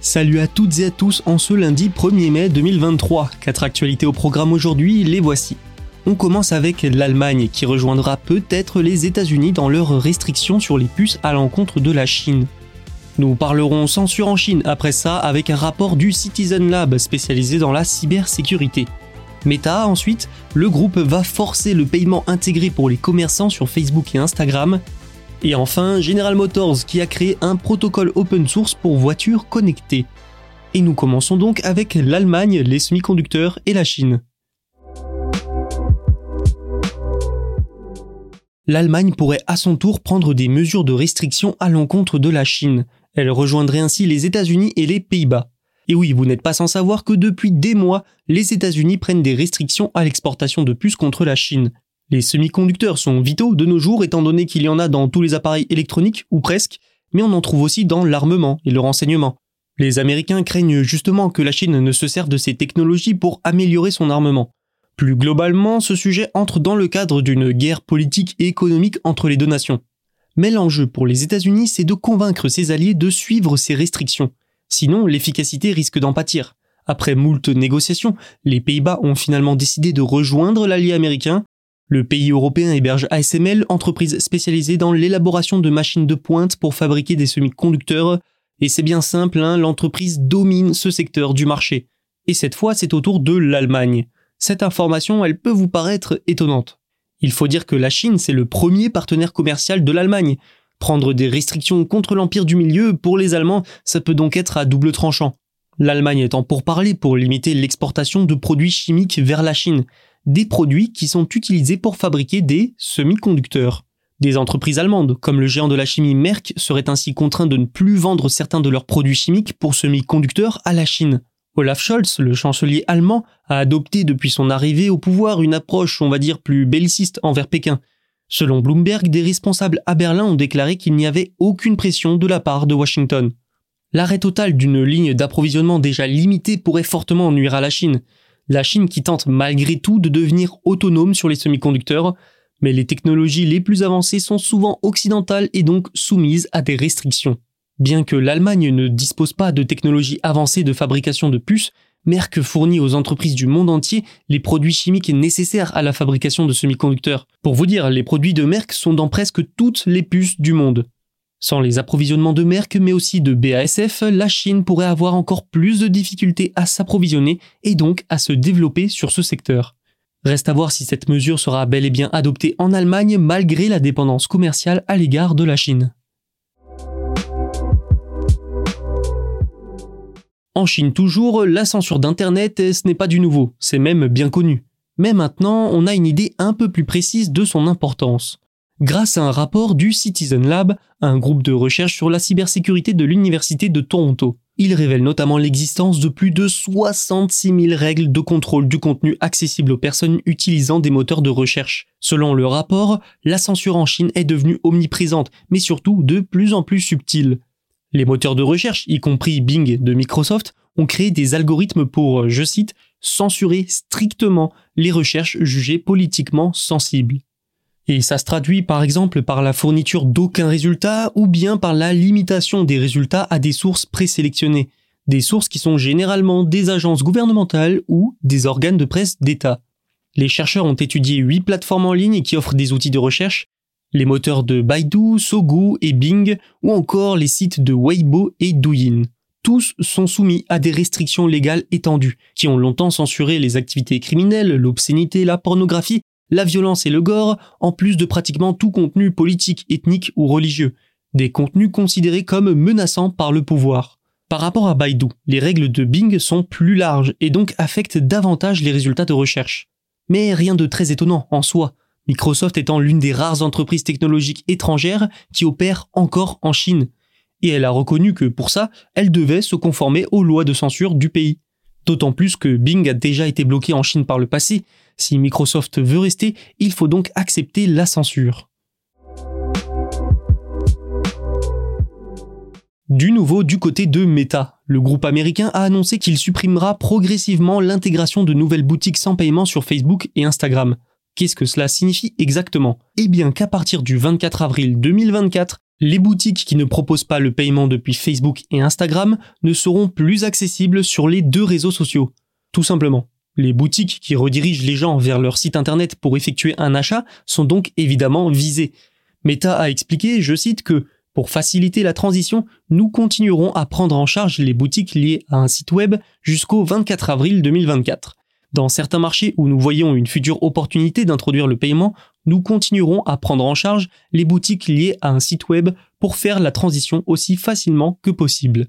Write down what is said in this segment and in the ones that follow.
Salut à toutes et à tous en ce lundi 1er mai 2023. Quatre actualités au programme aujourd'hui, les voici. On commence avec l'Allemagne qui rejoindra peut-être les États-Unis dans leurs restrictions sur les puces à l'encontre de la Chine. Nous parlerons censure en Chine après ça avec un rapport du Citizen Lab spécialisé dans la cybersécurité. Meta ensuite, le groupe va forcer le paiement intégré pour les commerçants sur Facebook et Instagram. Et enfin, General Motors qui a créé un protocole open source pour voitures connectées. Et nous commençons donc avec l'Allemagne, les semi-conducteurs et la Chine. L'Allemagne pourrait à son tour prendre des mesures de restriction à l'encontre de la Chine. Elle rejoindrait ainsi les États-Unis et les Pays-Bas. Et oui, vous n'êtes pas sans savoir que depuis des mois, les États-Unis prennent des restrictions à l'exportation de puces contre la Chine. Les semi-conducteurs sont vitaux de nos jours étant donné qu'il y en a dans tous les appareils électroniques, ou presque, mais on en trouve aussi dans l'armement et le renseignement. Les Américains craignent justement que la Chine ne se serve de ces technologies pour améliorer son armement. Plus globalement, ce sujet entre dans le cadre d'une guerre politique et économique entre les deux nations. Mais l'enjeu pour les États-Unis, c'est de convaincre ses alliés de suivre ces restrictions. Sinon, l'efficacité risque d'en pâtir. Après moult négociations, les Pays-Bas ont finalement décidé de rejoindre l'allié américain. Le pays européen héberge ASML, entreprise spécialisée dans l'élaboration de machines de pointe pour fabriquer des semi-conducteurs. Et c'est bien simple, hein, l'entreprise domine ce secteur du marché. Et cette fois, c'est au tour de l'Allemagne cette information, elle peut vous paraître étonnante. Il faut dire que la Chine, c'est le premier partenaire commercial de l'Allemagne. Prendre des restrictions contre l'Empire du Milieu, pour les Allemands, ça peut donc être à double tranchant. L'Allemagne étant pour parler pour limiter l'exportation de produits chimiques vers la Chine, des produits qui sont utilisés pour fabriquer des semi-conducteurs. Des entreprises allemandes, comme le géant de la chimie Merck, seraient ainsi contraints de ne plus vendre certains de leurs produits chimiques pour semi-conducteurs à la Chine. Olaf Scholz, le chancelier allemand, a adopté depuis son arrivée au pouvoir une approche, on va dire, plus belliciste envers Pékin. Selon Bloomberg, des responsables à Berlin ont déclaré qu'il n'y avait aucune pression de la part de Washington. L'arrêt total d'une ligne d'approvisionnement déjà limitée pourrait fortement nuire à la Chine. La Chine qui tente malgré tout de devenir autonome sur les semi-conducteurs, mais les technologies les plus avancées sont souvent occidentales et donc soumises à des restrictions. Bien que l'Allemagne ne dispose pas de technologies avancées de fabrication de puces, Merck fournit aux entreprises du monde entier les produits chimiques nécessaires à la fabrication de semi-conducteurs. Pour vous dire, les produits de Merck sont dans presque toutes les puces du monde. Sans les approvisionnements de Merck mais aussi de BASF, la Chine pourrait avoir encore plus de difficultés à s'approvisionner et donc à se développer sur ce secteur. Reste à voir si cette mesure sera bel et bien adoptée en Allemagne malgré la dépendance commerciale à l'égard de la Chine. En Chine toujours, la censure d'Internet, ce n'est pas du nouveau, c'est même bien connu. Mais maintenant, on a une idée un peu plus précise de son importance. Grâce à un rapport du Citizen Lab, un groupe de recherche sur la cybersécurité de l'Université de Toronto. Il révèle notamment l'existence de plus de 66 000 règles de contrôle du contenu accessible aux personnes utilisant des moteurs de recherche. Selon le rapport, la censure en Chine est devenue omniprésente, mais surtout de plus en plus subtile. Les moteurs de recherche, y compris Bing de Microsoft, ont créé des algorithmes pour, je cite, censurer strictement les recherches jugées politiquement sensibles. Et ça se traduit par exemple par la fourniture d'aucun résultat ou bien par la limitation des résultats à des sources présélectionnées, des sources qui sont généralement des agences gouvernementales ou des organes de presse d'État. Les chercheurs ont étudié huit plateformes en ligne qui offrent des outils de recherche Les moteurs de Baidu, Sogu et Bing, ou encore les sites de Weibo et Douyin. Tous sont soumis à des restrictions légales étendues, qui ont longtemps censuré les activités criminelles, l'obscénité, la pornographie, la violence et le gore, en plus de pratiquement tout contenu politique, ethnique ou religieux. Des contenus considérés comme menaçants par le pouvoir. Par rapport à Baidu, les règles de Bing sont plus larges et donc affectent davantage les résultats de recherche. Mais rien de très étonnant en soi, Microsoft étant l'une des rares entreprises technologiques étrangères qui opèrent encore en Chine. Et elle a reconnu que pour ça, elle devait se conformer aux lois de censure du pays. D'autant plus que Bing a déjà été bloqué en Chine par le passé. Si Microsoft veut rester, il faut donc accepter la censure. Du nouveau du côté de Meta, le groupe américain a annoncé qu'il supprimera progressivement l'intégration de nouvelles boutiques sans paiement sur Facebook et Instagram. Qu'est-ce que cela signifie exactement? Eh bien qu'à partir du 24 avril 2024, les boutiques qui ne proposent pas le paiement depuis Facebook et Instagram ne seront plus accessibles sur les deux réseaux sociaux. Tout simplement. Les boutiques qui redirigent les gens vers leur site internet pour effectuer un achat sont donc évidemment visées. Meta a expliqué, je cite, que pour faciliter la transition, nous continuerons à prendre en charge les boutiques liées à un site web jusqu'au 24 avril 2024. Dans certains marchés où nous voyons une future opportunité d'introduire le paiement, nous continuerons à prendre en charge les boutiques liées à un site web pour faire la transition aussi facilement que possible.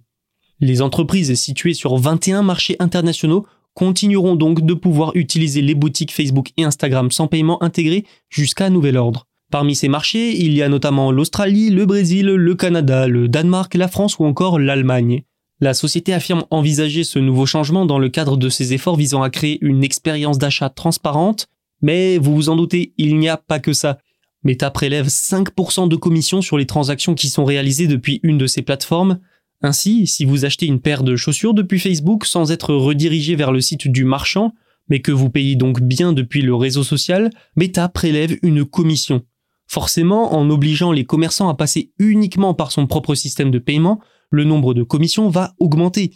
Les entreprises situées sur 21 marchés internationaux continueront donc de pouvoir utiliser les boutiques Facebook et Instagram sans paiement intégré jusqu'à nouvel ordre. Parmi ces marchés, il y a notamment l'Australie, le Brésil, le Canada, le Danemark, la France ou encore l'Allemagne. La société affirme envisager ce nouveau changement dans le cadre de ses efforts visant à créer une expérience d'achat transparente, mais vous vous en doutez, il n'y a pas que ça. Meta prélève 5% de commission sur les transactions qui sont réalisées depuis une de ces plateformes. Ainsi, si vous achetez une paire de chaussures depuis Facebook sans être redirigé vers le site du marchand, mais que vous payez donc bien depuis le réseau social, Meta prélève une commission. Forcément, en obligeant les commerçants à passer uniquement par son propre système de paiement, le nombre de commissions va augmenter.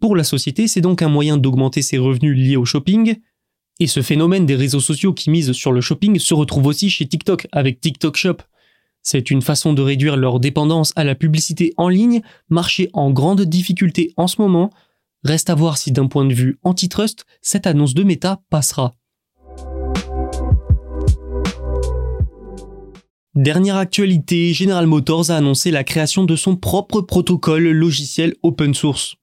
Pour la société, c'est donc un moyen d'augmenter ses revenus liés au shopping. Et ce phénomène des réseaux sociaux qui misent sur le shopping se retrouve aussi chez TikTok avec TikTok Shop. C'est une façon de réduire leur dépendance à la publicité en ligne, marché en grande difficulté en ce moment. Reste à voir si d'un point de vue antitrust, cette annonce de Meta passera. Dernière actualité, General Motors a annoncé la création de son propre protocole logiciel open source.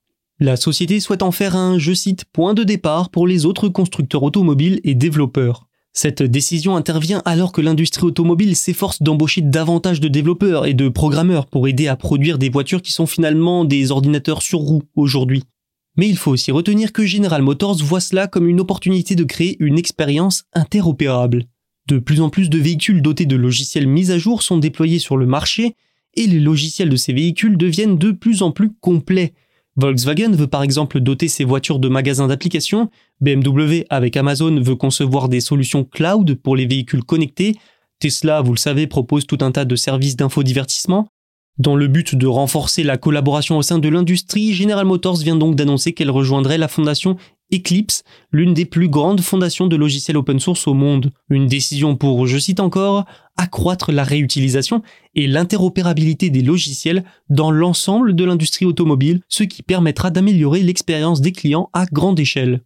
La société souhaite en faire un, je cite, point de départ pour les autres constructeurs automobiles et développeurs. Cette décision intervient alors que l'industrie automobile s'efforce d'embaucher davantage de développeurs et de programmeurs pour aider à produire des voitures qui sont finalement des ordinateurs sur roues aujourd'hui. Mais il faut aussi retenir que General Motors voit cela comme une opportunité de créer une expérience interopérable. De plus en plus de véhicules dotés de logiciels mis à jour sont déployés sur le marché et les logiciels de ces véhicules deviennent de plus en plus complets. Volkswagen veut par exemple doter ses voitures de magasins d'applications, BMW avec Amazon veut concevoir des solutions cloud pour les véhicules connectés, Tesla, vous le savez, propose tout un tas de services d'infodivertissement. Dans le but de renforcer la collaboration au sein de l'industrie, General Motors vient donc d'annoncer qu'elle rejoindrait la fondation Eclipse, l'une des plus grandes fondations de logiciels open source au monde. Une décision pour, je cite encore, accroître la réutilisation et l'interopérabilité des logiciels dans l'ensemble de l'industrie automobile, ce qui permettra d'améliorer l'expérience des clients à grande échelle.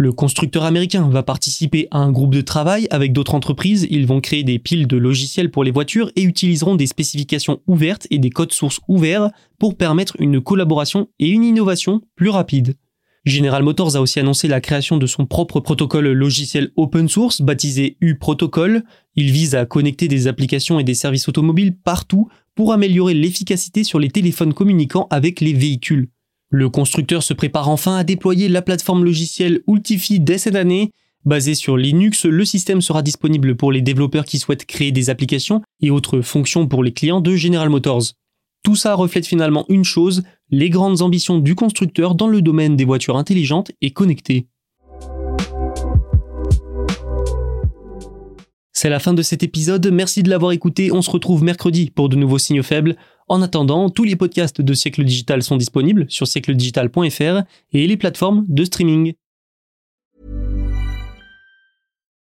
Le constructeur américain va participer à un groupe de travail avec d'autres entreprises, ils vont créer des piles de logiciels pour les voitures et utiliseront des spécifications ouvertes et des codes sources ouverts pour permettre une collaboration et une innovation plus rapide. General Motors a aussi annoncé la création de son propre protocole logiciel open source baptisé U-Protocol. Il vise à connecter des applications et des services automobiles partout pour améliorer l'efficacité sur les téléphones communiquant avec les véhicules. Le constructeur se prépare enfin à déployer la plateforme logicielle Ultifi dès cette année. Basé sur Linux, le système sera disponible pour les développeurs qui souhaitent créer des applications et autres fonctions pour les clients de General Motors. Tout ça reflète finalement une chose, les grandes ambitions du constructeur dans le domaine des voitures intelligentes et connectées. C'est la fin de cet épisode, merci de l'avoir écouté, on se retrouve mercredi pour de nouveaux signaux faibles. En attendant, tous les podcasts de Siècle Digital sont disponibles sur siècledigital.fr et les plateformes de streaming.